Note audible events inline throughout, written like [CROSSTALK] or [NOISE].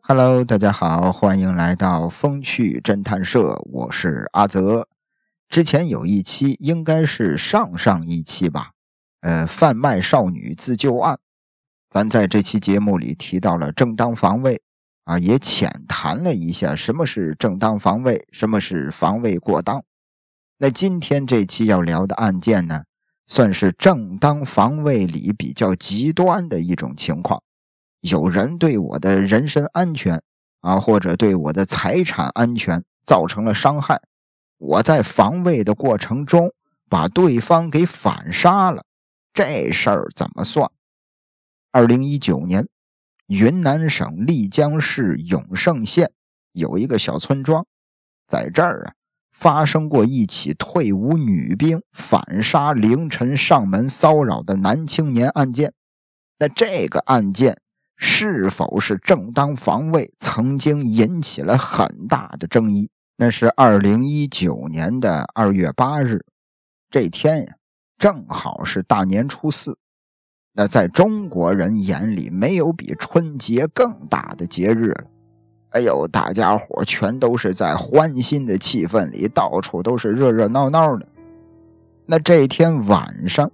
Hello，大家好，欢迎来到风趣侦探社，我是阿泽。之前有一期，应该是上上一期吧，呃，贩卖少女自救案，咱在这期节目里提到了正当防卫，啊，也浅谈了一下什么是正当防卫，什么是防卫过当。那今天这期要聊的案件呢，算是正当防卫里比较极端的一种情况。有人对我的人身安全啊，或者对我的财产安全造成了伤害，我在防卫的过程中把对方给反杀了，这事儿怎么算？二零一九年，云南省丽江市永胜县有一个小村庄，在这儿啊发生过一起退伍女兵反杀凌晨上门骚扰的男青年案件。那这个案件。是否是正当防卫，曾经引起了很大的争议。那是二零一九年的二月八日，这天呀，正好是大年初四。那在中国人眼里，没有比春节更大的节日了。哎呦，大家伙全都是在欢欣的气氛里，到处都是热热闹闹的。那这天晚上，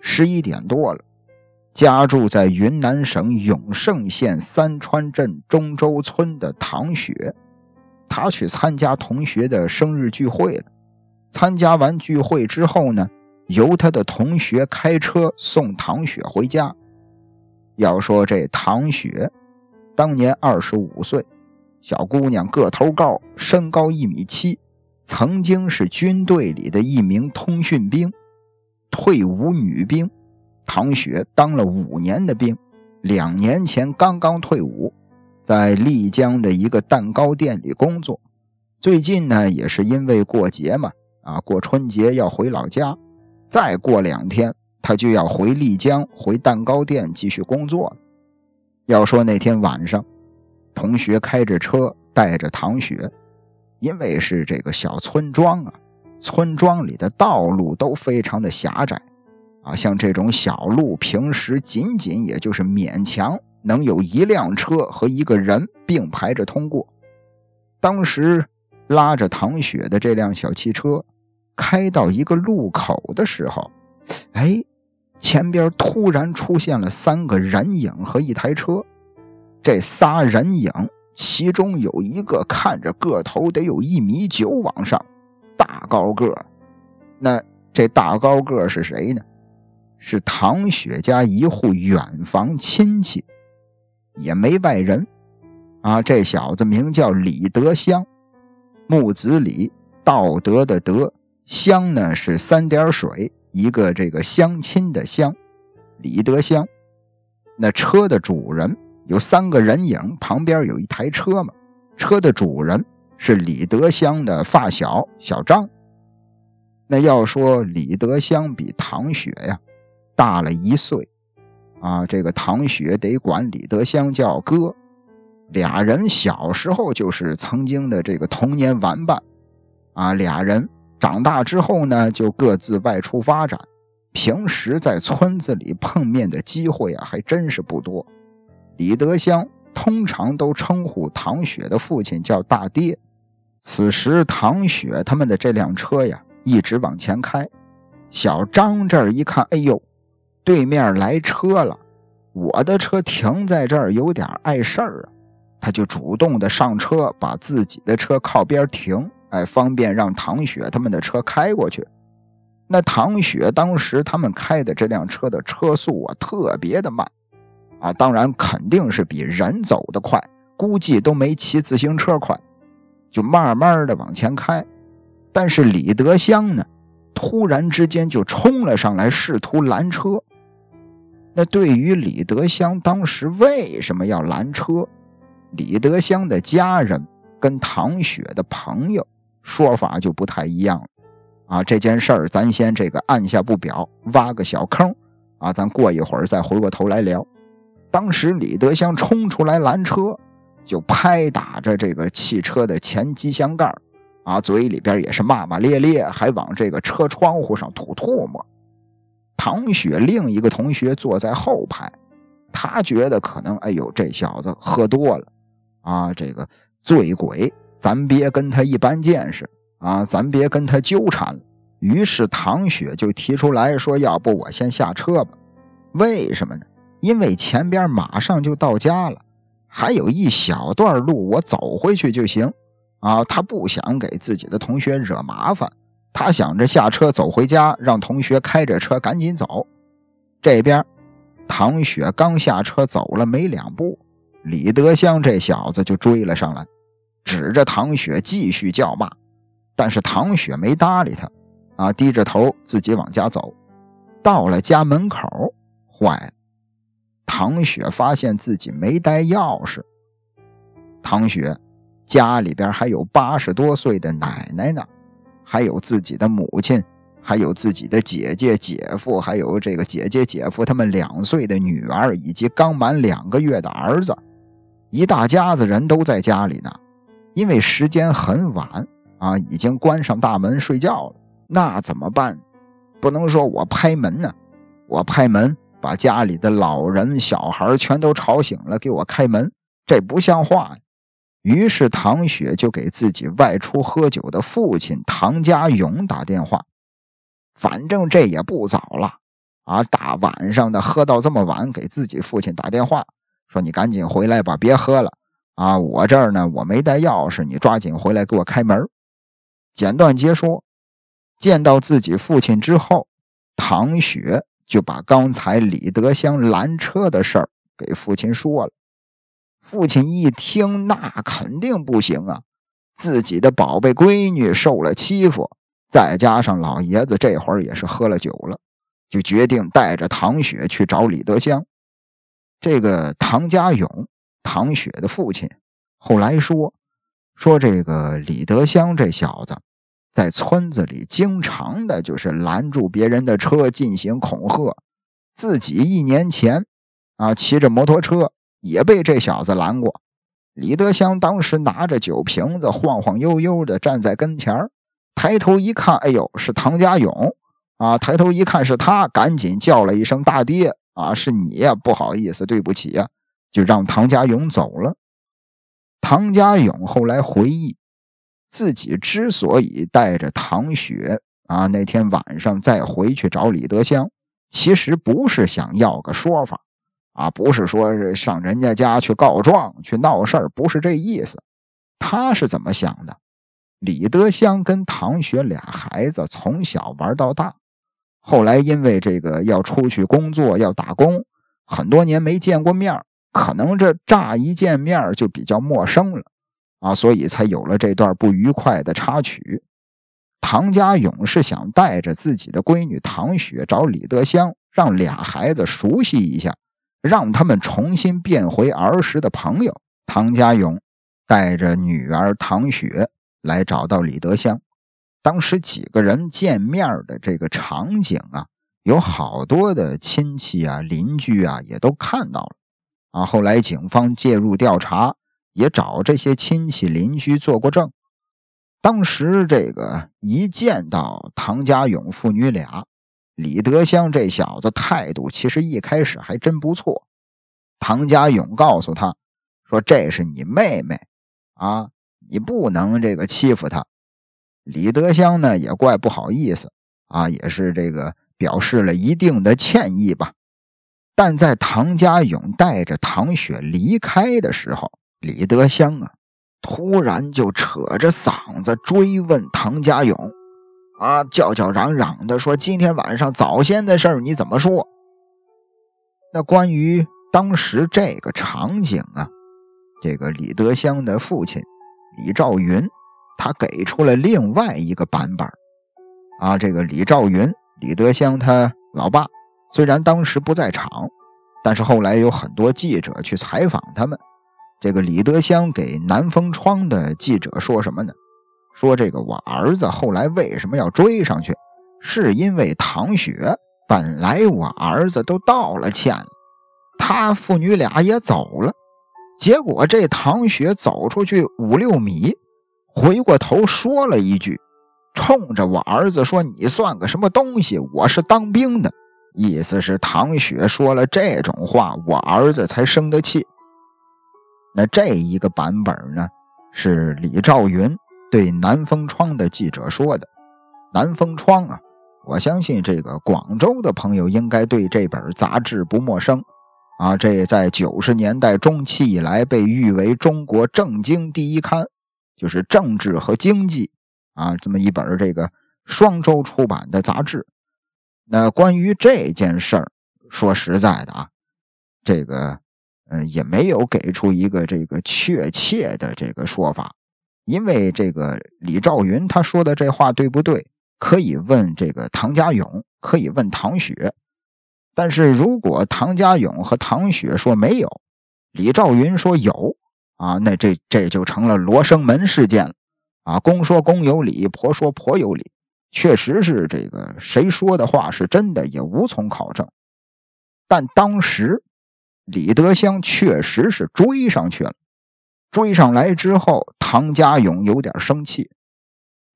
十一点多了。家住在云南省永胜县三川镇中州村的唐雪，她去参加同学的生日聚会了。参加完聚会之后呢，由她的同学开车送唐雪回家。要说这唐雪，当年二十五岁，小姑娘个头高，身高一米七，曾经是军队里的一名通讯兵，退伍女兵。唐雪当了五年的兵，两年前刚刚退伍，在丽江的一个蛋糕店里工作。最近呢，也是因为过节嘛，啊，过春节要回老家，再过两天他就要回丽江，回蛋糕店继续工作了。要说那天晚上，同学开着车带着唐雪，因为是这个小村庄啊，村庄里的道路都非常的狭窄。啊，像这种小路，平时仅仅也就是勉强能有一辆车和一个人并排着通过。当时拉着唐雪的这辆小汽车开到一个路口的时候，哎，前边突然出现了三个人影和一台车。这仨人影，其中有一个看着个头得有一米九往上，大高个那这大高个是谁呢？是唐雪家一户远房亲戚，也没外人，啊，这小子名叫李德香，木子李，道德的德，香呢是三点水一个这个相亲的相，李德香。那车的主人有三个人影，旁边有一台车嘛，车的主人是李德香的发小小张。那要说李德香比唐雪呀。大了一岁，啊，这个唐雪得管李德香叫哥，俩人小时候就是曾经的这个童年玩伴，啊，俩人长大之后呢，就各自外出发展，平时在村子里碰面的机会啊，还真是不多。李德香通常都称呼唐雪的父亲叫大爹。此时，唐雪他们的这辆车呀，一直往前开，小张这儿一看，哎呦！对面来车了，我的车停在这儿有点碍事儿啊，他就主动的上车，把自己的车靠边停，哎，方便让唐雪他们的车开过去。那唐雪当时他们开的这辆车的车速啊特别的慢，啊，当然肯定是比人走的快，估计都没骑自行车快，就慢慢的往前开。但是李德香呢，突然之间就冲了上来，试图拦车。那对于李德香当时为什么要拦车，李德香的家人跟唐雪的朋友说法就不太一样了啊。这件事儿咱先这个按下不表，挖个小坑啊，咱过一会儿再回过头来聊。当时李德香冲出来拦车，就拍打着这个汽车的前机箱盖啊，嘴里边也是骂骂咧咧，还往这个车窗户上吐唾沫。唐雪另一个同学坐在后排，他觉得可能，哎呦，这小子喝多了啊，这个醉鬼，咱别跟他一般见识啊，咱别跟他纠缠了。于是唐雪就提出来说：“要不我先下车吧？为什么呢？因为前边马上就到家了，还有一小段路，我走回去就行。”啊，他不想给自己的同学惹麻烦，他想着下车走回家，让同学开着车赶紧走。这边，唐雪刚下车走了没两步，李德香这小子就追了上来，指着唐雪继续叫骂。但是唐雪没搭理他，啊，低着头自己往家走。到了家门口，坏了，唐雪发现自己没带钥匙。唐雪。家里边还有八十多岁的奶奶呢，还有自己的母亲，还有自己的姐姐、姐夫，还有这个姐姐、姐夫他们两岁的女儿，以及刚满两个月的儿子，一大家子人都在家里呢。因为时间很晚啊，已经关上大门睡觉了。那怎么办？不能说我拍门呢，我拍门把家里的老人、小孩全都吵醒了，给我开门，这不像话呀。于是唐雪就给自己外出喝酒的父亲唐家勇打电话，反正这也不早了啊，大晚上的喝到这么晚，给自己父亲打电话说：“你赶紧回来吧，别喝了啊！我这儿呢，我没带钥匙，你抓紧回来给我开门。”简短截说，见到自己父亲之后，唐雪就把刚才李德香拦车的事儿给父亲说了。父亲一听，那肯定不行啊！自己的宝贝闺女受了欺负，再加上老爷子这会儿也是喝了酒了，就决定带着唐雪去找李德香。这个唐家勇，唐雪的父亲，后来说说这个李德香这小子，在村子里经常的就是拦住别人的车进行恐吓，自己一年前啊骑着摩托车。也被这小子拦过。李德香当时拿着酒瓶子，晃晃悠悠的站在跟前抬头一看，哎呦，是唐家勇啊！抬头一看是他，赶紧叫了一声“大爹”啊，是你呀，不好意思，对不起呀，就让唐家勇走了。唐家勇后来回忆，自己之所以带着唐雪啊那天晚上再回去找李德香，其实不是想要个说法。啊，不是说是上人家家去告状、去闹事儿，不是这意思。他是怎么想的？李德香跟唐雪俩孩子从小玩到大，后来因为这个要出去工作、要打工，很多年没见过面可能这乍一见面就比较陌生了啊，所以才有了这段不愉快的插曲。唐家勇是想带着自己的闺女唐雪找李德香，让俩孩子熟悉一下。让他们重新变回儿时的朋友。唐家勇带着女儿唐雪来找到李德香。当时几个人见面的这个场景啊，有好多的亲戚啊、邻居啊也都看到了啊。后来警方介入调查，也找这些亲戚邻居做过证。当时这个一见到唐家勇父女俩。李德香这小子态度其实一开始还真不错。唐家勇告诉他说：“这是你妹妹啊，你不能这个欺负她。”李德香呢也怪不好意思啊，也是这个表示了一定的歉意吧。但在唐家勇带着唐雪离开的时候，李德香啊突然就扯着嗓子追问唐家勇。啊，叫叫嚷嚷的说：“今天晚上早先的事儿你怎么说？”那关于当时这个场景啊，这个李德香的父亲李兆云，他给出了另外一个版本啊，这个李兆云，李德香他老爸，虽然当时不在场，但是后来有很多记者去采访他们。这个李德香给南风窗的记者说什么呢？说这个我儿子后来为什么要追上去？是因为唐雪本来我儿子都道了歉了，他父女俩也走了，结果这唐雪走出去五六米，回过头说了一句，冲着我儿子说：“你算个什么东西？我是当兵的。”意思是唐雪说了这种话，我儿子才生的气。那这一个版本呢，是李兆云对南风窗的记者说的。南风窗啊，我相信这个广州的朋友应该对这本杂志不陌生啊。这在九十年代中期以来被誉为中国政经第一刊，就是政治和经济啊这么一本这个双周出版的杂志。那关于这件事儿，说实在的啊，这个嗯也没有给出一个这个确切的这个说法，因为这个李兆云他说的这话对不对，可以问这个唐家勇，可以问唐雪，但是如果唐家勇和唐雪说没有，李兆云说有啊，那这这就成了罗生门事件了啊，公说公有理，婆说婆有理。确实是这个，谁说的话是真的也无从考证。但当时李德香确实是追上去了，追上来之后，唐家勇有点生气。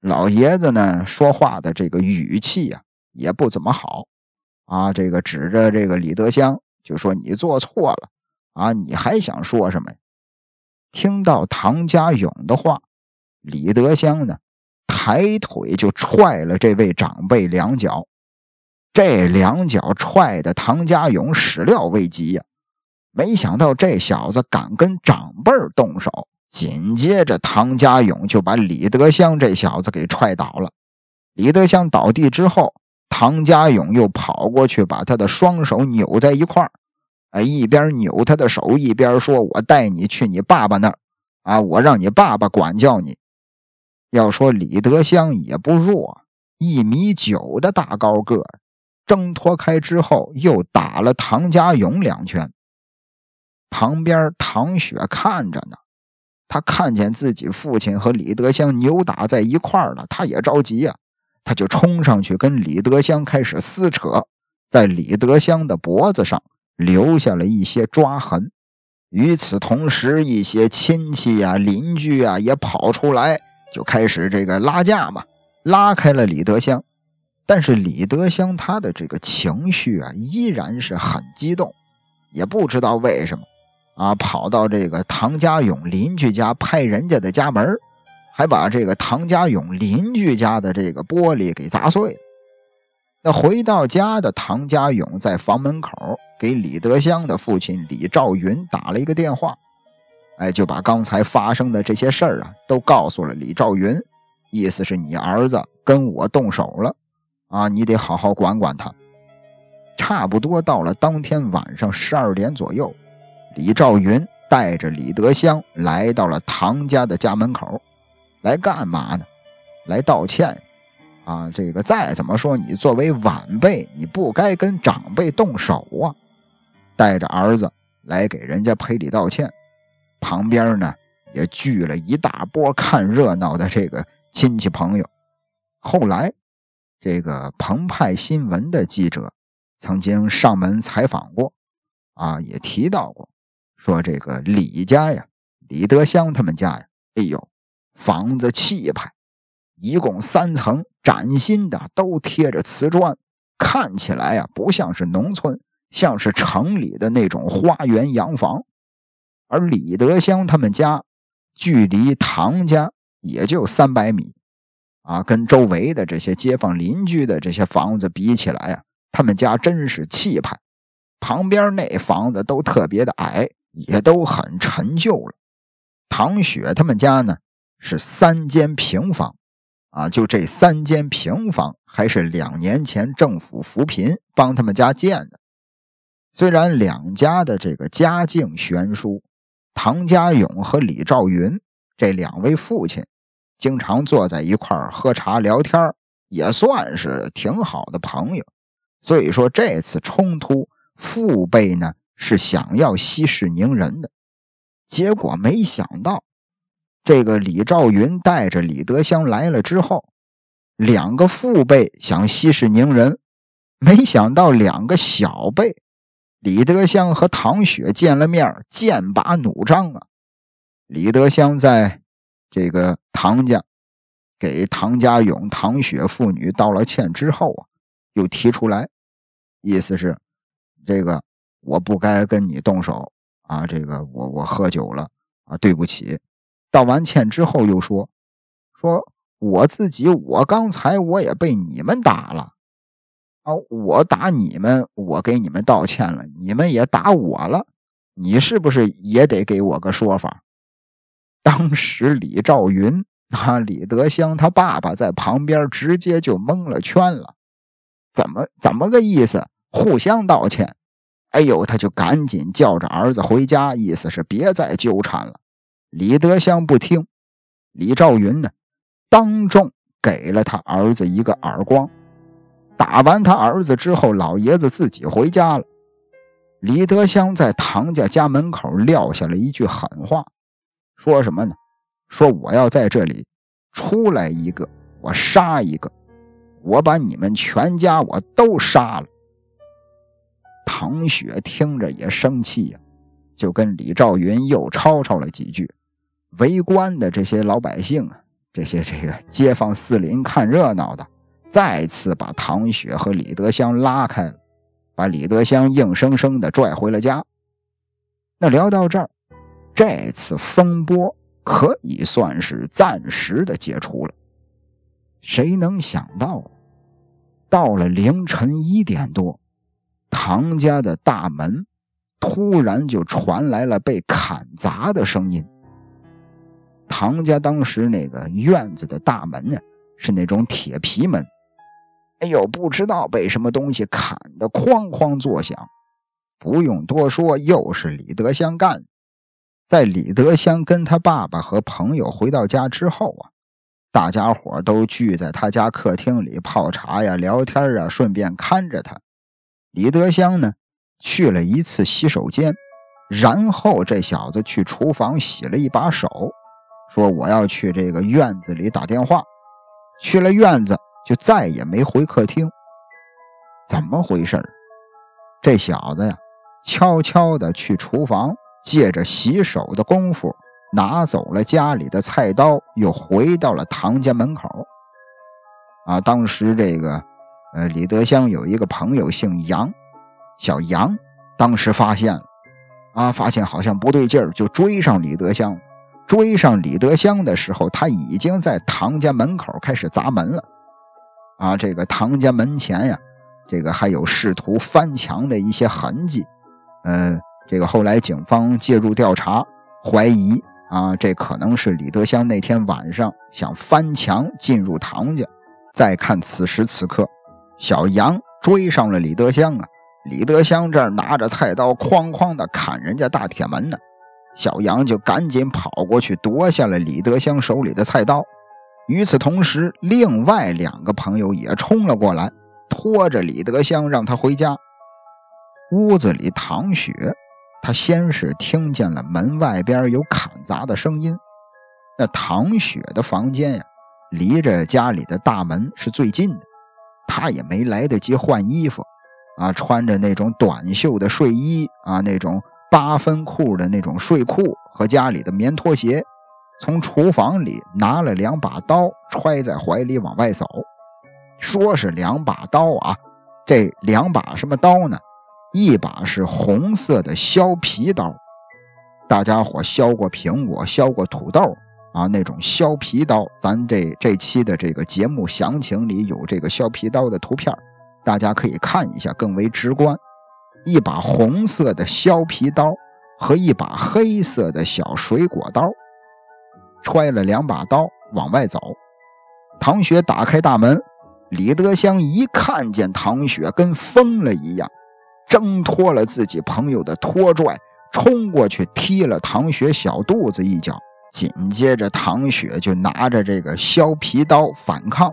老爷子呢，说话的这个语气呀，也不怎么好啊。这个指着这个李德香就说：“你做错了啊，你还想说什么呀？”听到唐家勇的话，李德香呢？抬腿就踹了这位长辈两脚，这两脚踹的唐家勇始料未及呀，没想到这小子敢跟长辈动手。紧接着，唐家勇就把李德香这小子给踹倒了。李德香倒地之后，唐家勇又跑过去把他的双手扭在一块儿，一边扭他的手，一边说：“我带你去你爸爸那儿，啊，我让你爸爸管教你。”要说李德香也不弱，一米九的大高个，挣脱开之后又打了唐家勇两拳。旁边唐雪看着呢，他看见自己父亲和李德香扭打在一块儿了，他也着急呀，他就冲上去跟李德香开始撕扯，在李德香的脖子上留下了一些抓痕。与此同时，一些亲戚呀、邻居啊也跑出来。就开始这个拉架嘛，拉开了李德香，但是李德香他的这个情绪啊依然是很激动，也不知道为什么啊，跑到这个唐家勇邻居家拍人家的家门，还把这个唐家勇邻居家的这个玻璃给砸碎了。那回到家的唐家勇在房门口给李德香的父亲李兆云打了一个电话。哎，就把刚才发生的这些事儿啊，都告诉了李兆云，意思是你儿子跟我动手了，啊，你得好好管管他。差不多到了当天晚上十二点左右，李兆云带着李德香来到了唐家的家门口，来干嘛呢？来道歉。啊，这个再怎么说，你作为晚辈，你不该跟长辈动手啊。带着儿子来给人家赔礼道歉。旁边呢也聚了一大波看热闹的这个亲戚朋友。后来，这个澎湃新闻的记者曾经上门采访过，啊，也提到过，说这个李家呀，李德香他们家呀，哎呦，房子气派，一共三层，崭新的，都贴着瓷砖，看起来呀不像是农村，像是城里的那种花园洋房。而李德香他们家距离唐家也就三百米，啊，跟周围的这些街坊邻居的这些房子比起来啊，他们家真是气派。旁边那房子都特别的矮，也都很陈旧了。唐雪他们家呢是三间平房，啊，就这三间平房还是两年前政府扶贫帮他们家建的。虽然两家的这个家境悬殊。唐家勇和李兆云这两位父亲经常坐在一块儿喝茶聊天也算是挺好的朋友。所以说这次冲突，父辈呢是想要息事宁人的，结果没想到，这个李兆云带着李德香来了之后，两个父辈想息事宁人，没想到两个小辈。李德香和唐雪见了面，剑拔弩张啊！李德香在这个唐家给唐家勇、唐雪父女道了歉之后啊，又提出来，意思是这个我不该跟你动手啊，这个我我喝酒了啊，对不起。道完歉之后又说说我自己，我刚才我也被你们打了啊，我打你们，我给你们道歉了，你们也打我了，你是不是也得给我个说法？[LAUGHS] 当时李兆云啊，李德香他爸爸在旁边直接就蒙了圈了，怎么怎么个意思？互相道歉？哎呦，他就赶紧叫着儿子回家，意思是别再纠缠了。李德香不听，李兆云呢，当众给了他儿子一个耳光。打完他儿子之后，老爷子自己回家了。李德香在唐家家门口撂下了一句狠话。说什么呢？说我要在这里出来一个，我杀一个，我把你们全家我都杀了。唐雪听着也生气呀，就跟李兆云又吵吵了几句。围观的这些老百姓啊，这些这个街坊四邻看热闹的，再次把唐雪和李德香拉开了，把李德香硬生生的拽回了家。那聊到这儿。这次风波可以算是暂时的解除了。谁能想到，到了凌晨一点多，唐家的大门突然就传来了被砍砸的声音。唐家当时那个院子的大门呢，是那种铁皮门。哎呦，不知道被什么东西砍得哐哐作响。不用多说，又是李德香干。在李德香跟他爸爸和朋友回到家之后啊，大家伙都聚在他家客厅里泡茶呀、聊天啊，顺便看着他。李德香呢，去了一次洗手间，然后这小子去厨房洗了一把手，说我要去这个院子里打电话。去了院子就再也没回客厅。怎么回事这小子呀，悄悄的去厨房。借着洗手的功夫，拿走了家里的菜刀，又回到了唐家门口。啊，当时这个，呃，李德香有一个朋友姓杨，小杨，当时发现了，啊，发现好像不对劲儿，就追上李德香。追上李德香的时候，他已经在唐家门口开始砸门了。啊，这个唐家门前呀，这个还有试图翻墙的一些痕迹，嗯。这个后来警方介入调查，怀疑啊，这可能是李德香那天晚上想翻墙进入唐家。再看此时此刻，小杨追上了李德香啊，李德香这儿拿着菜刀哐哐的砍人家大铁门呢，小杨就赶紧跑过去夺下了李德香手里的菜刀。与此同时，另外两个朋友也冲了过来，拖着李德香让他回家。屋子里，唐雪。他先是听见了门外边有砍砸的声音，那唐雪的房间呀，离着家里的大门是最近的。他也没来得及换衣服，啊，穿着那种短袖的睡衣啊，那种八分裤的那种睡裤和家里的棉拖鞋，从厨房里拿了两把刀，揣在怀里往外走。说是两把刀啊，这两把什么刀呢？一把是红色的削皮刀，大家伙削过苹果、削过土豆啊，那种削皮刀，咱这这期的这个节目详情里有这个削皮刀的图片，大家可以看一下，更为直观。一把红色的削皮刀和一把黑色的小水果刀，揣了两把刀往外走。唐雪打开大门，李德香一看见唐雪，跟疯了一样。挣脱了自己朋友的拖拽，冲过去踢了唐雪小肚子一脚。紧接着，唐雪就拿着这个削皮刀反抗，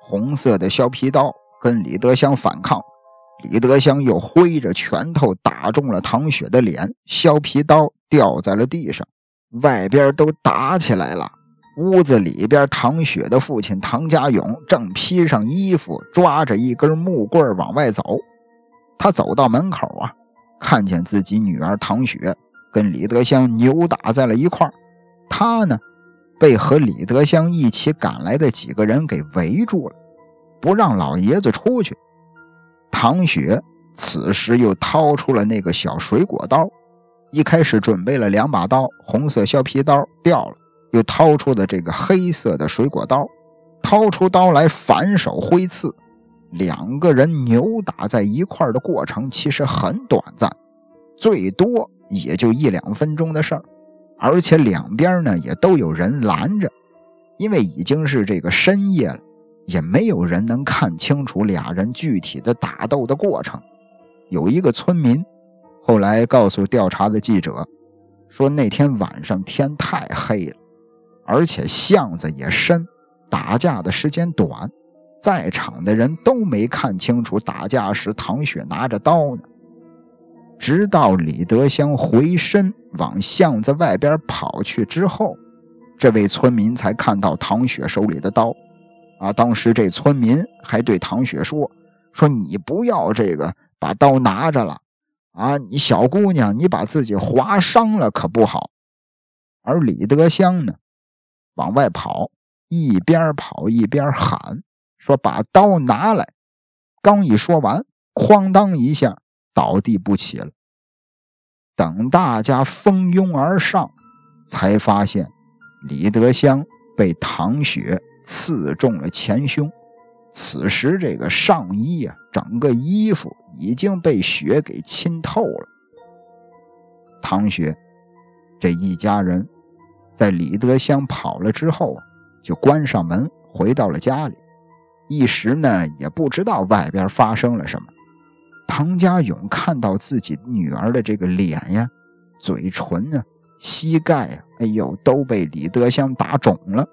红色的削皮刀跟李德香反抗。李德香又挥着拳头打中了唐雪的脸，削皮刀掉在了地上。外边都打起来了，屋子里边，唐雪的父亲唐家勇正披上衣服，抓着一根木棍往外走。他走到门口啊，看见自己女儿唐雪跟李德香扭打在了一块他呢，被和李德香一起赶来的几个人给围住了，不让老爷子出去。唐雪此时又掏出了那个小水果刀，一开始准备了两把刀，红色削皮刀掉了，又掏出的这个黑色的水果刀，掏出刀来反手挥刺，两个人扭打在一块的过程其实很短暂，最多也就一两分钟的事儿。而且两边呢也都有人拦着，因为已经是这个深夜了，也没有人能看清楚俩人具体的打斗的过程。有一个村民后来告诉调查的记者，说那天晚上天太黑了，而且巷子也深，打架的时间短，在场的人都没看清楚打架时唐雪拿着刀呢。直到李德香回身往巷子外边跑去之后，这位村民才看到唐雪手里的刀。啊，当时这村民还对唐雪说：“说你不要这个把刀拿着了，啊，你小姑娘，你把自己划伤了可不好。”而李德香呢，往外跑，一边跑一边喊：“说把刀拿来！”刚一说完，哐当一下。倒地不起了。等大家蜂拥而上，才发现李德香被唐雪刺中了前胸。此时，这个上衣啊，整个衣服已经被血给浸透了。唐雪这一家人在李德香跑了之后啊，就关上门，回到了家里。一时呢，也不知道外边发生了什么。唐家勇看到自己女儿的这个脸呀、嘴唇啊、膝盖啊，哎呦，都被李德香打肿了，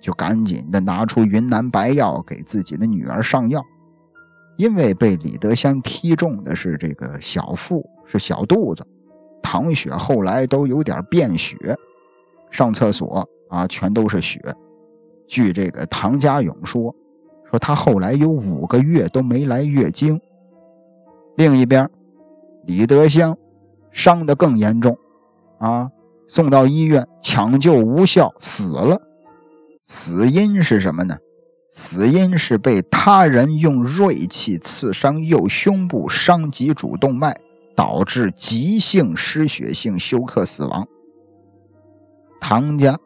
就赶紧的拿出云南白药给自己的女儿上药。因为被李德香踢中的是这个小腹，是小肚子。唐雪后来都有点便血，上厕所啊全都是血。据这个唐家勇说，说他后来有五个月都没来月经。另一边，李德香伤得更严重，啊，送到医院抢救无效死了。死因是什么呢？死因是被他人用锐器刺伤右胸部，伤及主动脉，导致急性失血性休克死亡。唐家、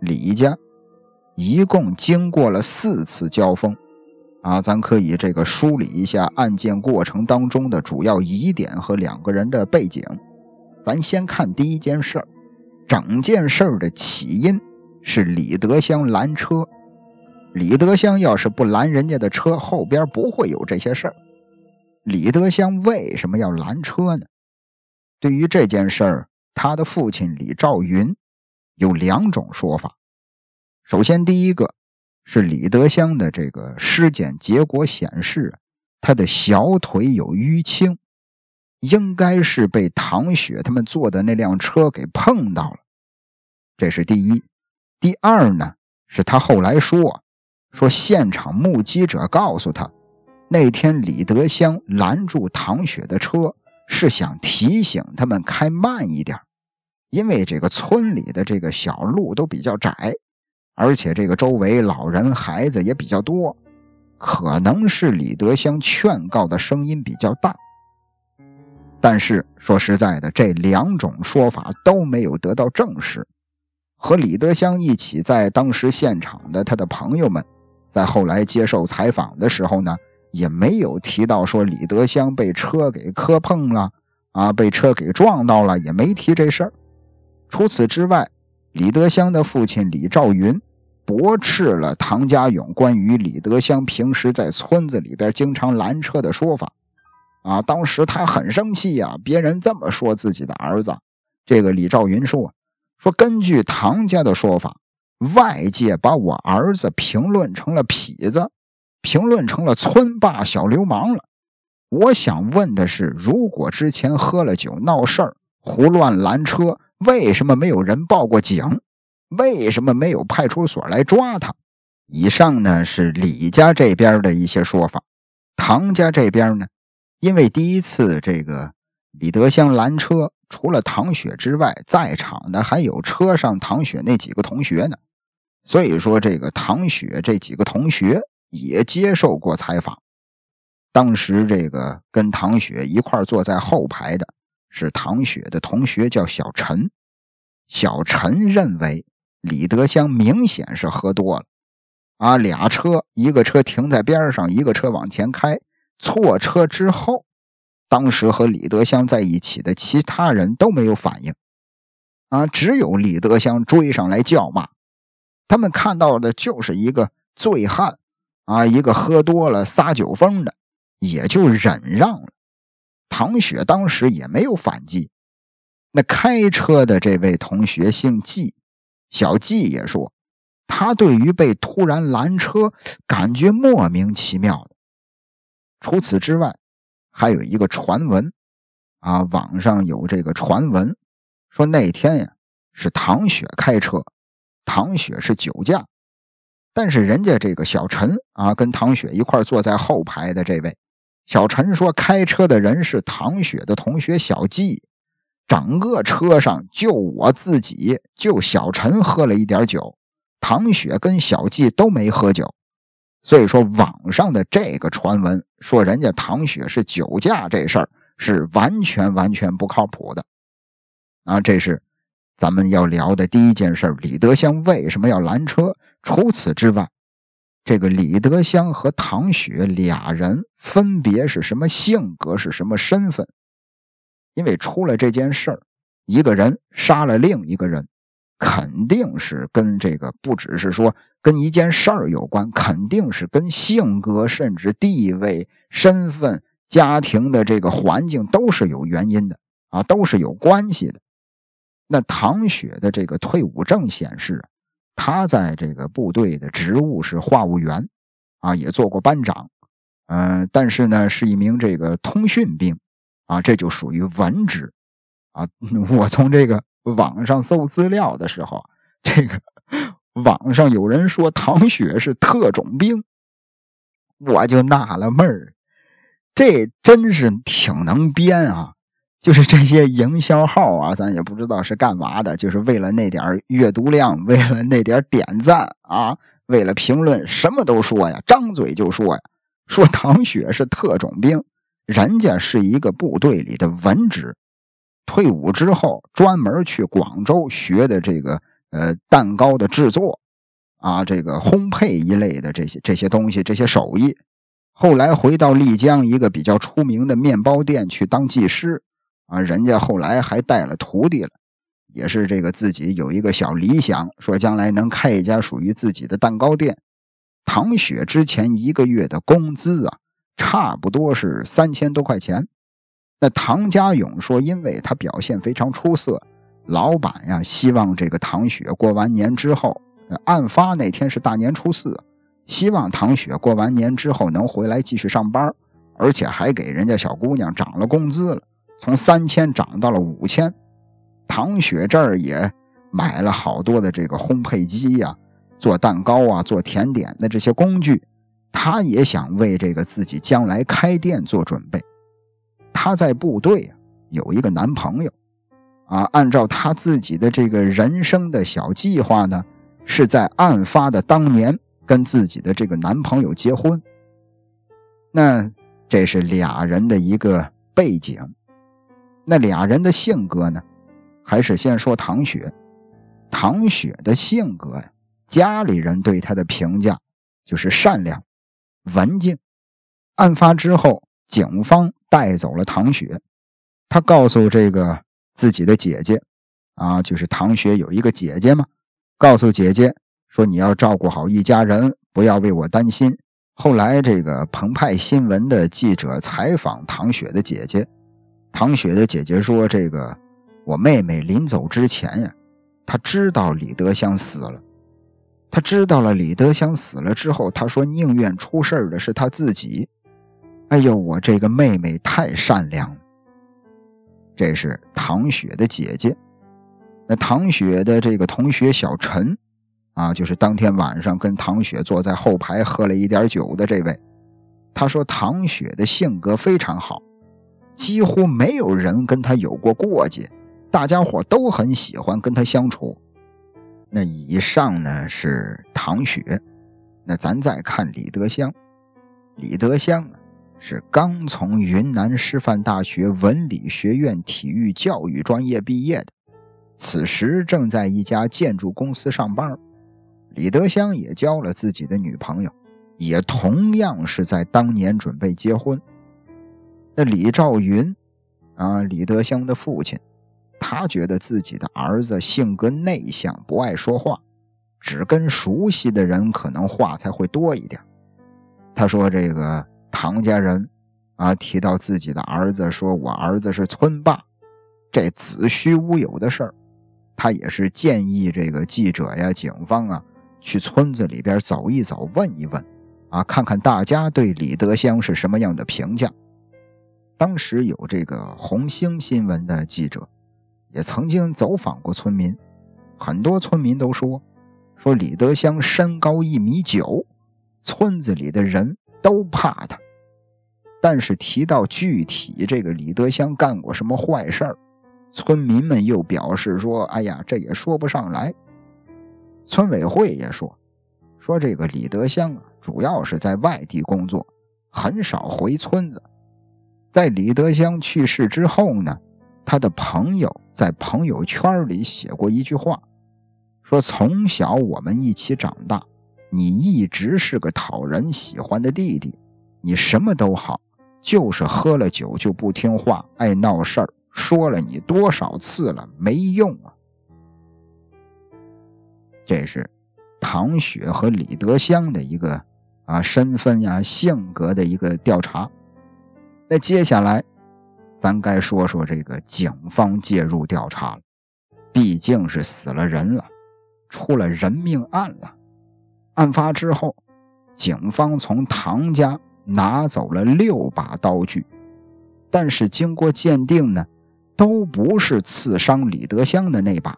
李家一共经过了四次交锋。啊，咱可以这个梳理一下案件过程当中的主要疑点和两个人的背景。咱先看第一件事儿，整件事儿的起因是李德香拦车。李德香要是不拦人家的车，后边不会有这些事儿。李德香为什么要拦车呢？对于这件事儿，他的父亲李兆云有两种说法。首先，第一个。是李德香的这个尸检结果显示，他的小腿有淤青，应该是被唐雪他们坐的那辆车给碰到了。这是第一。第二呢，是他后来说，说现场目击者告诉他，那天李德香拦住唐雪的车，是想提醒他们开慢一点，因为这个村里的这个小路都比较窄。而且这个周围老人孩子也比较多，可能是李德香劝告的声音比较大。但是说实在的，这两种说法都没有得到证实。和李德香一起在当时现场的他的朋友们，在后来接受采访的时候呢，也没有提到说李德香被车给磕碰了啊，被车给撞到了，也没提这事儿。除此之外。李德香的父亲李兆云驳斥了唐家勇关于李德香平时在村子里边经常拦车的说法。啊，当时他很生气呀，别人这么说自己的儿子。这个李兆云说：“说根据唐家的说法，外界把我儿子评论成了痞子，评论成了村霸小流氓了。我想问的是，如果之前喝了酒闹事儿，胡乱拦车？”为什么没有人报过警？为什么没有派出所来抓他？以上呢是李家这边的一些说法。唐家这边呢，因为第一次这个李德香拦车，除了唐雪之外，在场的还有车上唐雪那几个同学呢。所以说这个唐雪这几个同学也接受过采访。当时这个跟唐雪一块坐在后排的是唐雪的同学，叫小陈。小陈认为李德香明显是喝多了，啊，俩车，一个车停在边上，一个车往前开，错车之后，当时和李德香在一起的其他人都没有反应，啊，只有李德香追上来叫骂，他们看到的就是一个醉汉，啊，一个喝多了撒酒疯的。也就忍让了，唐雪当时也没有反击。那开车的这位同学姓季，小季也说，他对于被突然拦车感觉莫名其妙的。除此之外，还有一个传闻，啊，网上有这个传闻，说那天呀是唐雪开车，唐雪是酒驾，但是人家这个小陈啊，跟唐雪一块坐在后排的这位。小陈说：“开车的人是唐雪的同学小季，整个车上就我自己，就小陈喝了一点酒，唐雪跟小季都没喝酒。所以说，网上的这个传闻说人家唐雪是酒驾这事儿是完全完全不靠谱的。啊，这是咱们要聊的第一件事李德香为什么要拦车？除此之外。”这个李德香和唐雪俩人分别是什么性格，是什么身份？因为出了这件事儿，一个人杀了另一个人，肯定是跟这个不只是说跟一件事儿有关，肯定是跟性格、甚至地位、身份、家庭的这个环境都是有原因的啊，都是有关系的。那唐雪的这个退伍证显示。他在这个部队的职务是话务员，啊，也做过班长，嗯，但是呢，是一名这个通讯兵，啊，这就属于文职，啊，[LAUGHS] 我从这个网上搜资料的时候，这个 [LAUGHS] 网上有人说唐雪是特种兵，我就纳了闷儿，这真是挺能编啊。就是这些营销号啊，咱也不知道是干嘛的，就是为了那点阅读量，为了那点点赞啊，为了评论，什么都说呀，张嘴就说呀，说唐雪是特种兵，人家是一个部队里的文职，退伍之后专门去广州学的这个呃蛋糕的制作啊，这个烘焙一类的这些这些东西，这些手艺，后来回到丽江一个比较出名的面包店去当技师。啊，人家后来还带了徒弟了，也是这个自己有一个小理想，说将来能开一家属于自己的蛋糕店。唐雪之前一个月的工资啊，差不多是三千多块钱。那唐家勇说，因为他表现非常出色，老板呀希望这个唐雪过完年之后，案发那天是大年初四，希望唐雪过完年之后能回来继续上班，而且还给人家小姑娘涨了工资了。从三千涨到了五千，唐雪这儿也买了好多的这个烘焙机呀，做蛋糕啊、做甜点的这些工具，他也想为这个自己将来开店做准备。他在部队啊有一个男朋友，啊，按照他自己的这个人生的小计划呢，是在案发的当年跟自己的这个男朋友结婚。那这是俩人的一个背景。那俩人的性格呢？还是先说唐雪。唐雪的性格呀，家里人对她的评价就是善良、文静。案发之后，警方带走了唐雪，他告诉这个自己的姐姐，啊，就是唐雪有一个姐姐嘛，告诉姐姐说：“你要照顾好一家人，不要为我担心。”后来，这个澎湃新闻的记者采访唐雪的姐姐。唐雪的姐姐说：“这个，我妹妹临走之前呀，她知道李德香死了。她知道了李德香死了之后，她说宁愿出事的是她自己。哎呦，我这个妹妹太善良。”这是唐雪的姐姐。那唐雪的这个同学小陈，啊，就是当天晚上跟唐雪坐在后排喝了一点酒的这位，他说唐雪的性格非常好。几乎没有人跟他有过过节，大家伙都很喜欢跟他相处。那以上呢是唐雪，那咱再看李德香。李德香，是刚从云南师范大学文理学院体育教育专业毕业的，此时正在一家建筑公司上班。李德香也交了自己的女朋友，也同样是在当年准备结婚。那李兆云啊，李德香的父亲。他觉得自己的儿子性格内向，不爱说话，只跟熟悉的人可能话才会多一点。他说：“这个唐家人啊，提到自己的儿子，说我儿子是村霸，这子虚乌有的事儿。他也是建议这个记者呀、警方啊，去村子里边走一走，问一问啊，看看大家对李德香是什么样的评价。当时有这个红星新闻的记者。”也曾经走访过村民，很多村民都说，说李德香身高一米九，村子里的人都怕他。但是提到具体这个李德香干过什么坏事儿，村民们又表示说：“哎呀，这也说不上来。”村委会也说，说这个李德香啊，主要是在外地工作，很少回村子。在李德香去世之后呢？他的朋友在朋友圈里写过一句话，说：“从小我们一起长大，你一直是个讨人喜欢的弟弟，你什么都好，就是喝了酒就不听话，爱闹事儿。说了你多少次了，没用啊。”这是唐雪和李德香的一个啊身份呀、性格的一个调查。那接下来。咱该说说这个警方介入调查了，毕竟是死了人了，出了人命案了。案发之后，警方从唐家拿走了六把刀具，但是经过鉴定呢，都不是刺伤李德香的那把。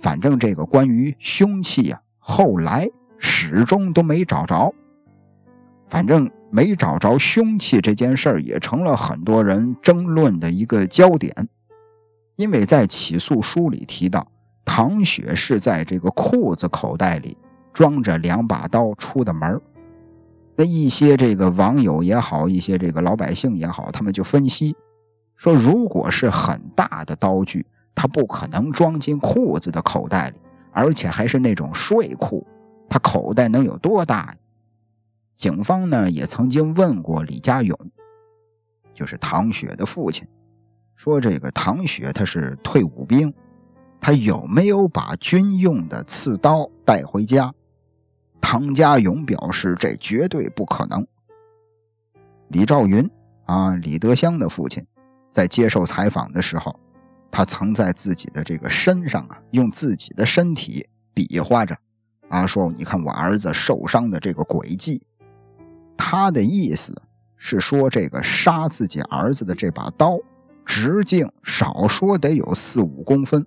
反正这个关于凶器呀，后来始终都没找着。反正。没找着凶器这件事儿也成了很多人争论的一个焦点，因为在起诉书里提到，唐雪是在这个裤子口袋里装着两把刀出的门那一些这个网友也好，一些这个老百姓也好，他们就分析说，如果是很大的刀具，他不可能装进裤子的口袋里，而且还是那种睡裤，他口袋能有多大呀？警方呢也曾经问过李家勇，就是唐雪的父亲，说这个唐雪他是退伍兵，他有没有把军用的刺刀带回家？唐家勇表示这绝对不可能。李兆云啊，李德香的父亲，在接受采访的时候，他曾在自己的这个身上啊，用自己的身体比划着，啊说你看我儿子受伤的这个轨迹。他的意思是说，这个杀自己儿子的这把刀，直径少说得有四五公分，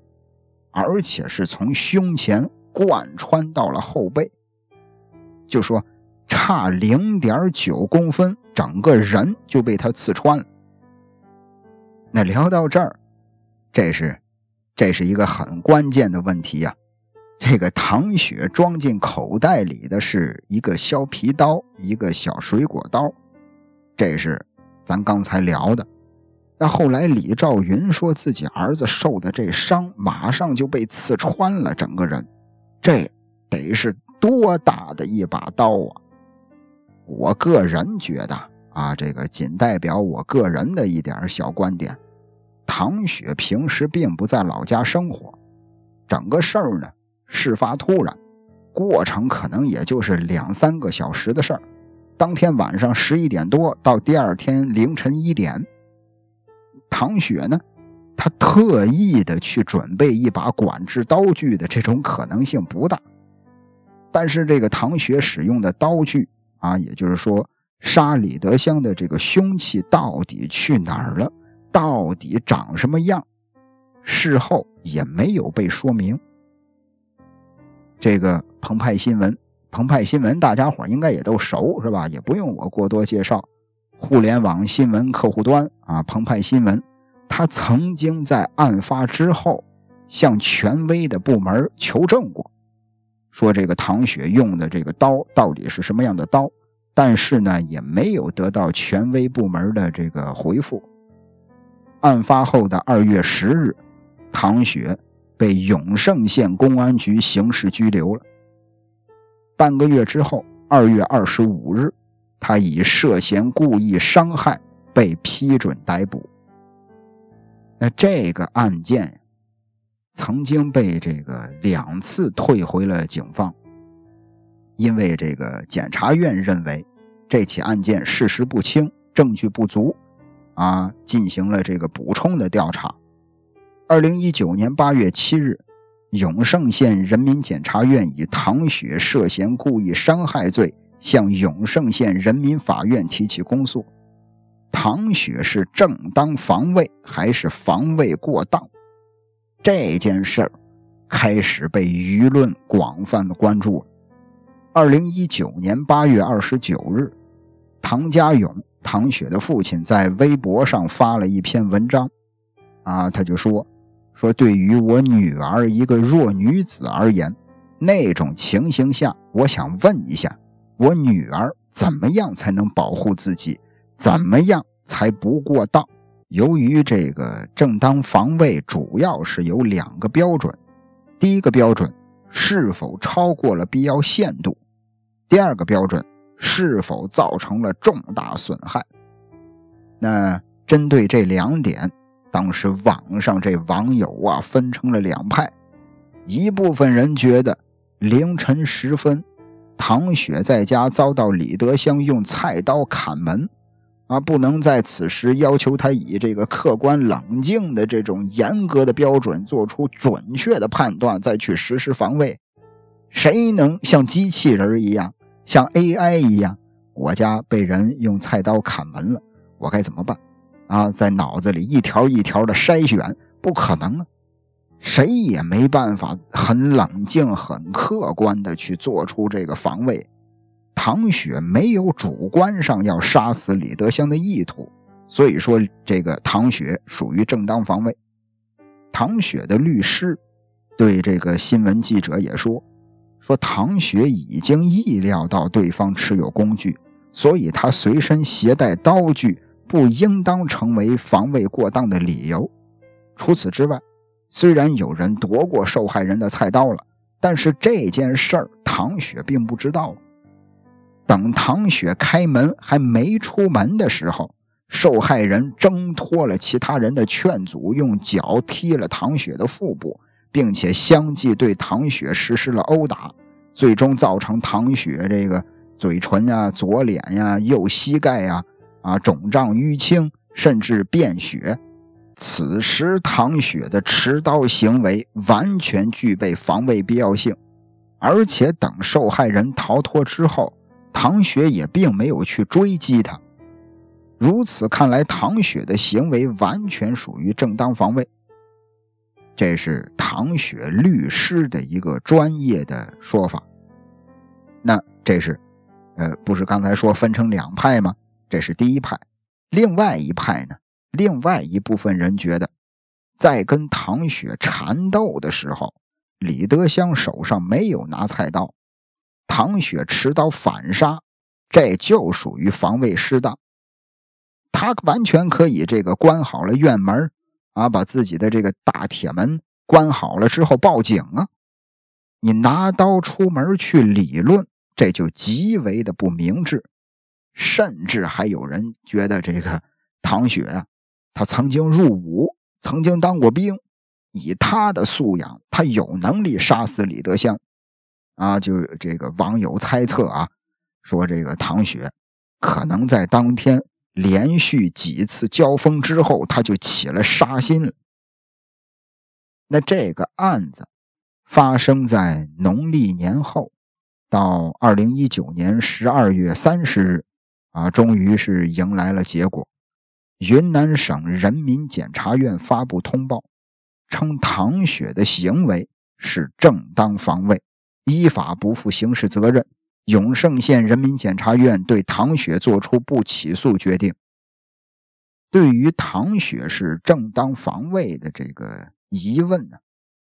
而且是从胸前贯穿到了后背，就说差零点九公分，整个人就被他刺穿了。那聊到这儿，这是，这是一个很关键的问题呀。这个唐雪装进口袋里的是一个削皮刀，一个小水果刀，这是咱刚才聊的。那后来李兆云说自己儿子受的这伤，马上就被刺穿了整个人，这得是多大的一把刀啊！我个人觉得啊，这个仅代表我个人的一点小观点。唐雪平时并不在老家生活，整个事儿呢。事发突然，过程可能也就是两三个小时的事儿。当天晚上十一点多到第二天凌晨一点，唐雪呢，他特意的去准备一把管制刀具的这种可能性不大。但是这个唐雪使用的刀具啊，也就是说杀李德香的这个凶器到底去哪儿了，到底长什么样，事后也没有被说明。这个澎湃新闻，澎湃新闻，大家伙应该也都熟，是吧？也不用我过多介绍。互联网新闻客户端啊，澎湃新闻，他曾经在案发之后向权威的部门求证过，说这个唐雪用的这个刀到底是什么样的刀，但是呢，也没有得到权威部门的这个回复。案发后的二月十日，唐雪被永胜县公安局刑事拘留了。半个月之后，二月二十五日，他以涉嫌故意伤害被批准逮捕。那这个案件曾经被这个两次退回了警方，因为这个检察院认为这起案件事实不清，证据不足，啊，进行了这个补充的调查。二零一九年八月七日，永胜县人民检察院以唐雪涉嫌故意伤害罪向永胜县人民法院提起公诉。唐雪是正当防卫还是防卫过当？这件事儿开始被舆论广泛的关注。二零一九年八月二十九日，唐家勇，唐雪的父亲，在微博上发了一篇文章，啊，他就说说对于我女儿一个弱女子而言，那种情形下，我想问一下，我女儿怎么样才能保护自己？怎么样才不过当？由于这个正当防卫主要是有两个标准，第一个标准是否超过了必要限度，第二个标准是否造成了重大损害。那针对这两点，当时网上这网友啊分成了两派，一部分人觉得凌晨时分，唐雪在家遭到李德香用菜刀砍门。啊，不能在此时要求他以这个客观冷静的这种严格的标准做出准确的判断，再去实施防卫。谁能像机器人一样，像 AI 一样？我家被人用菜刀砍门了，我该怎么办？啊，在脑子里一条一条的筛选，不可能啊！谁也没办法很冷静、很客观的去做出这个防卫。唐雪没有主观上要杀死李德香的意图，所以说这个唐雪属于正当防卫。唐雪的律师对这个新闻记者也说：“说唐雪已经意料到对方持有工具，所以他随身携带刀具不应当成为防卫过当的理由。除此之外，虽然有人夺过受害人的菜刀了，但是这件事儿唐雪并不知道。”等唐雪开门还没出门的时候，受害人挣脱了其他人的劝阻，用脚踢了唐雪的腹部，并且相继对唐雪实施了殴打，最终造成唐雪这个嘴唇呀、左脸呀、右膝盖呀啊肿胀淤青，甚至便血。此时唐雪的持刀行为完全具备防卫必要性，而且等受害人逃脱之后。唐雪也并没有去追击他，如此看来，唐雪的行为完全属于正当防卫。这是唐雪律师的一个专业的说法。那这是，呃，不是刚才说分成两派吗？这是第一派。另外一派呢？另外一部分人觉得，在跟唐雪缠斗的时候，李德香手上没有拿菜刀。唐雪持刀反杀，这就属于防卫失当。他完全可以这个关好了院门啊，把自己的这个大铁门关好了之后报警啊。你拿刀出门去理论，这就极为的不明智。甚至还有人觉得这个唐雪，他曾经入伍，曾经当过兵，以他的素养，他有能力杀死李德香。啊，就是这个网友猜测啊，说这个唐雪可能在当天连续几次交锋之后，他就起了杀心了。那这个案子发生在农历年后，到二零一九年十二月三十日，啊，终于是迎来了结果。云南省人民检察院发布通报，称唐雪的行为是正当防卫。依法不负刑事责任，永胜县人民检察院对唐雪作出不起诉决定。对于唐雪是正当防卫的这个疑问呢，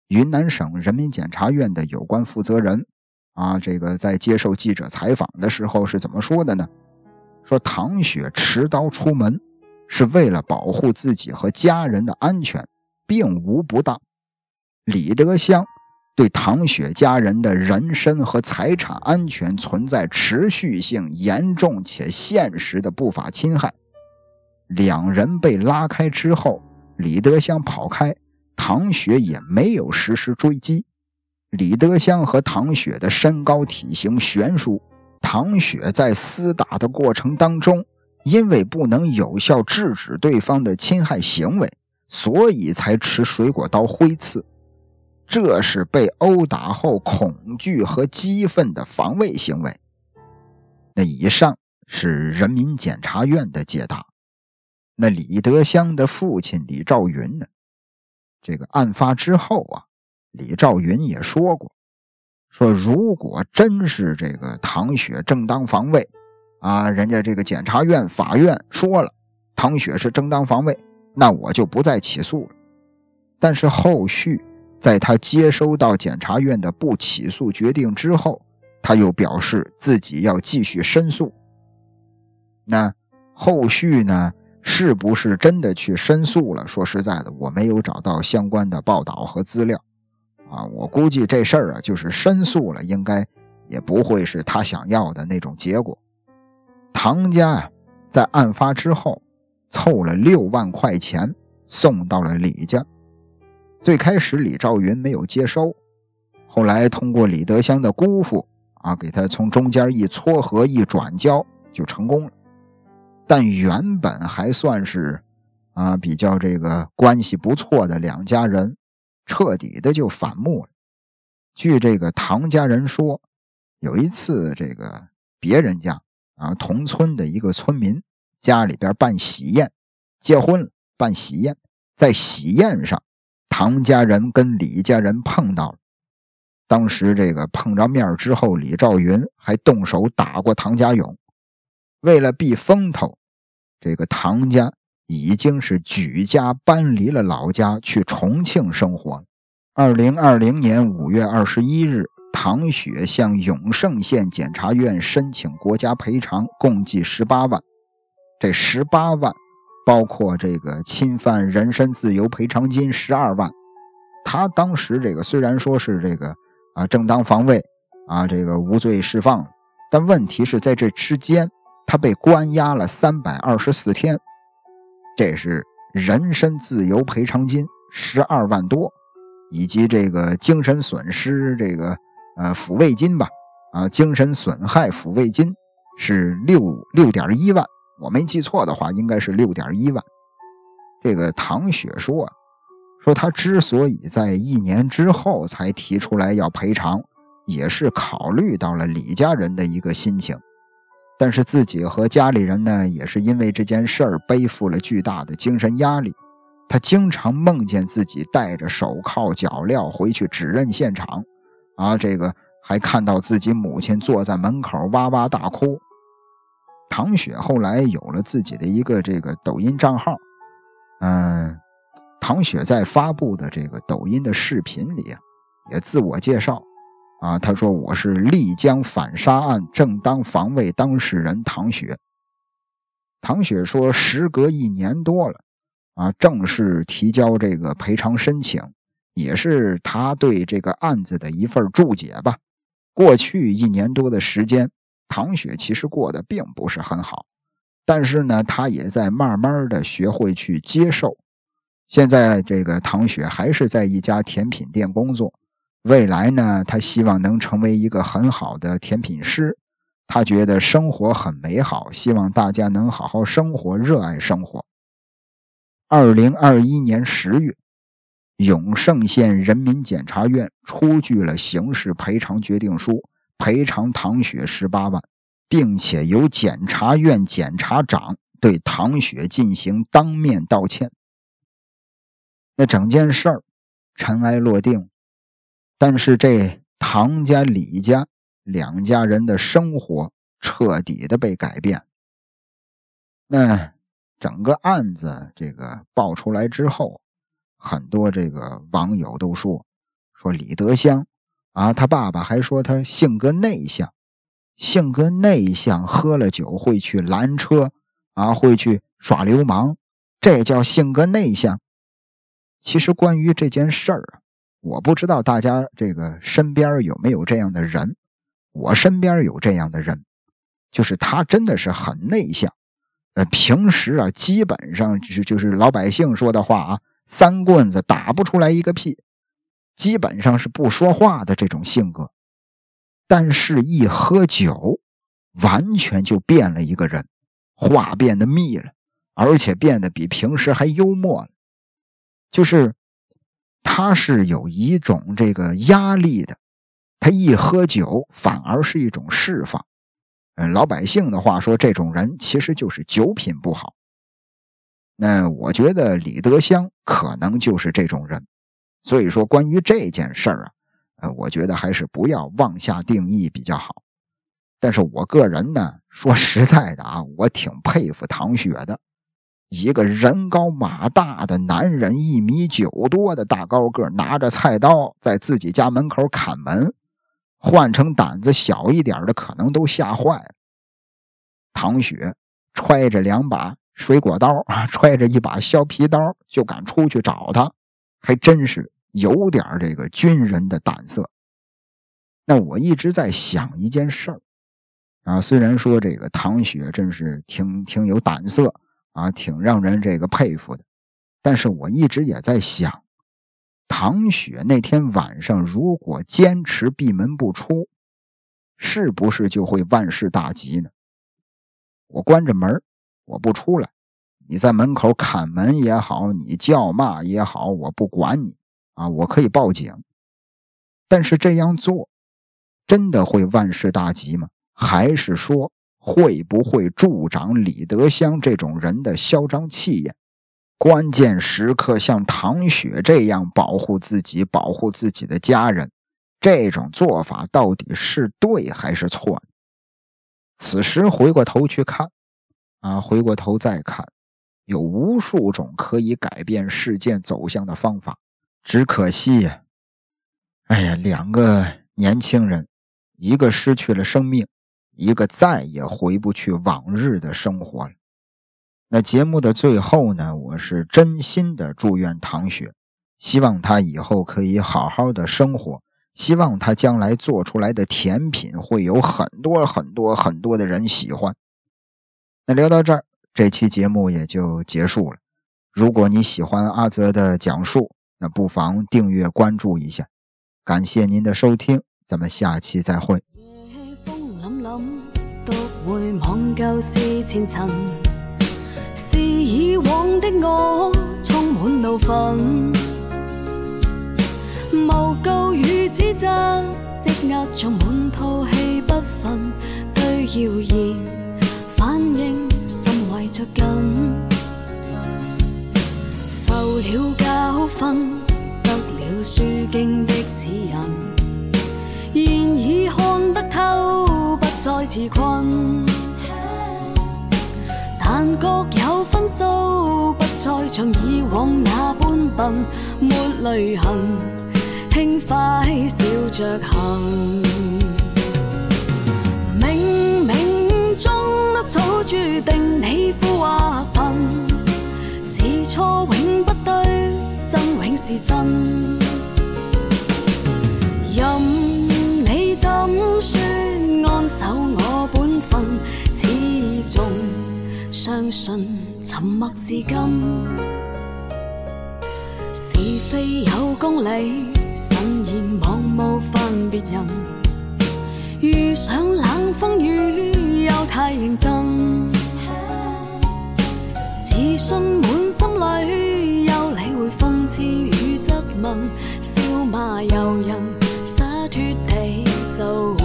云南省人民检察院的有关负责人啊，这个在接受记者采访的时候是怎么说的呢？说唐雪持刀出门是为了保护自己和家人的安全，并无不当。李德香对唐雪家人的人身和财产安全存在持续性严重且现实的不法侵害。两人被拉开之后，李德香跑开，唐雪也没有实施追击。李德香和唐雪的身高体型悬殊。唐雪在厮打的过程当中，因为不能有效制止对方的侵害行为，所以才持水果刀挥刺。这是被殴打后恐惧和激愤的防卫行为。那以上是人民检察院的解答。那李德香的父亲李兆云呢？这个案发之后啊，李兆云也说过。说，如果真是这个唐雪正当防卫，啊，人家这个检察院、法院说了，唐雪是正当防卫，那我就不再起诉了。但是后续，在他接收到检察院的不起诉决定之后，他又表示自己要继续申诉。那后续呢？是不是真的去申诉了？说实在的，我没有找到相关的报道和资料。啊，我估计这事儿啊，就是申诉了，应该也不会是他想要的那种结果。唐家啊，在案发之后凑了六万块钱送到了李家。最开始李兆云没有接收，后来通过李德香的姑父啊，给他从中间一撮合一转交就成功了。但原本还算是啊比较这个关系不错的两家人。彻底的就反目了。据这个唐家人说，有一次这个别人家啊同村的一个村民家里边办喜宴，结婚了，办喜宴，在喜宴上，唐家人跟李家人碰到了。当时这个碰着面之后，李兆云还动手打过唐家勇。为了避风头，这个唐家。已经是举家搬离了老家，去重庆生活了。二零二零年五月二十一日，唐雪向永胜县检察院申请国家赔偿，共计十八万。这十八万包括这个侵犯人身自由赔偿金十二万。他当时这个虽然说是这个啊正当防卫啊这个无罪释放，但问题是在这之间他被关押了三百二十四天。这是人身自由赔偿金十二万多，以及这个精神损失这个呃抚慰金吧，啊，精神损害抚慰金是六六点一万，我没记错的话，应该是六点一万。这个唐雪说，说他之所以在一年之后才提出来要赔偿，也是考虑到了李家人的一个心情。但是自己和家里人呢，也是因为这件事儿背负了巨大的精神压力。他经常梦见自己戴着手铐脚镣回去指认现场，啊，这个还看到自己母亲坐在门口哇哇大哭。唐雪后来有了自己的一个这个抖音账号，嗯，唐雪在发布的这个抖音的视频里啊，也自我介绍。啊，他说我是丽江反杀案正当防卫当事人唐雪。唐雪说，时隔一年多了，啊，正式提交这个赔偿申请，也是他对这个案子的一份注解吧。过去一年多的时间，唐雪其实过得并不是很好，但是呢，他也在慢慢的学会去接受。现在这个唐雪还是在一家甜品店工作。未来呢，他希望能成为一个很好的甜品师。他觉得生活很美好，希望大家能好好生活，热爱生活。二零二一年十月，永胜县人民检察院出具了刑事赔偿决定书，赔偿唐雪十八万，并且由检察院检察长对唐雪进行当面道歉。那整件事儿尘埃落定。但是这唐家、李家两家人的生活彻底的被改变。那整个案子这个爆出来之后，很多这个网友都说说李德香啊，他爸爸还说他性格内向，性格内向，喝了酒会去拦车啊，会去耍流氓，这叫性格内向。其实关于这件事儿啊，我不知道大家这个身边有没有这样的人，我身边有这样的人，就是他真的是很内向，呃，平时啊，基本上就是就是老百姓说的话啊。三棍子打不出来一个屁，基本上是不说话的这种性格，但是一喝酒，完全就变了一个人，话变得密了，而且变得比平时还幽默了。就是他是有一种这个压力的，他一喝酒反而是一种释放。嗯，老百姓的话说，这种人其实就是酒品不好。那我觉得李德香可能就是这种人，所以说关于这件事儿啊，呃，我觉得还是不要妄下定义比较好。但是我个人呢，说实在的啊，我挺佩服唐雪的，一个人高马大的男人，一米九多的大高个，拿着菜刀在自己家门口砍门，换成胆子小一点的，可能都吓坏了。唐雪揣着两把。水果刀，揣着一把削皮刀就敢出去找他，还真是有点这个军人的胆色。那我一直在想一件事儿啊，虽然说这个唐雪真是挺挺有胆色啊，挺让人这个佩服的，但是我一直也在想，唐雪那天晚上如果坚持闭门不出，是不是就会万事大吉呢？我关着门我不出来，你在门口砍门也好，你叫骂也好，我不管你啊，我可以报警。但是这样做，真的会万事大吉吗？还是说会不会助长李德香这种人的嚣张气焰？关键时刻像唐雪这样保护自己、保护自己的家人，这种做法到底是对还是错？此时回过头去看。啊，回过头再看，有无数种可以改变事件走向的方法，只可惜呀，哎呀，两个年轻人，一个失去了生命，一个再也回不去往日的生活了。那节目的最后呢，我是真心的祝愿唐雪，希望她以后可以好好的生活，希望她将来做出来的甜品会有很多很多很多的人喜欢。那聊到这儿，这期节目也就结束了。如果你喜欢阿泽的讲述，那不妨订阅关注一下。感谢您的收听，咱们下期再会。是以往的我充满怒愤，无告与指责，积压像满肚气不愤，对谣言。反应甚为着紧，受了教训，得了书经的指引，现已看得透，不再自困。但各有分数，不再像以往那般笨，没泪痕，轻快笑着行。冥冥中早注定你富或贫，是错永不对，真永是真。任你怎相信沉默是金。是非有公理，慎言望冒犯别人。遇上冷风雨。又太认真，自信满心里，又理会讽刺与质问，笑骂由人，洒脱地做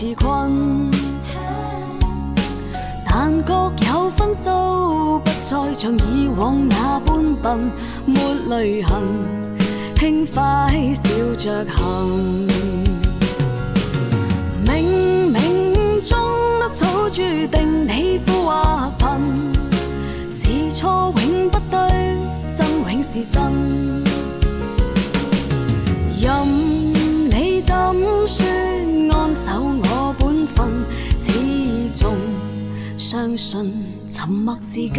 自困。但各有分数，不再像以往那般笨，没泪痕，轻快笑着行。冥冥中得早注定你富或贫，是错永不对，真永是真。任你怎说，相信沉默是金。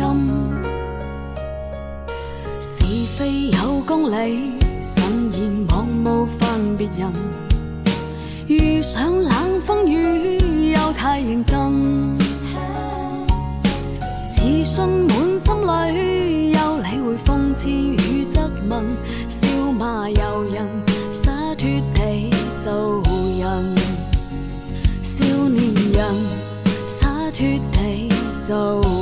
是非有公理，慎言莫冒犯别人。遇上冷风雨又太认真，自信满心里，又理会讽刺与质问，笑骂由人，洒脱 So.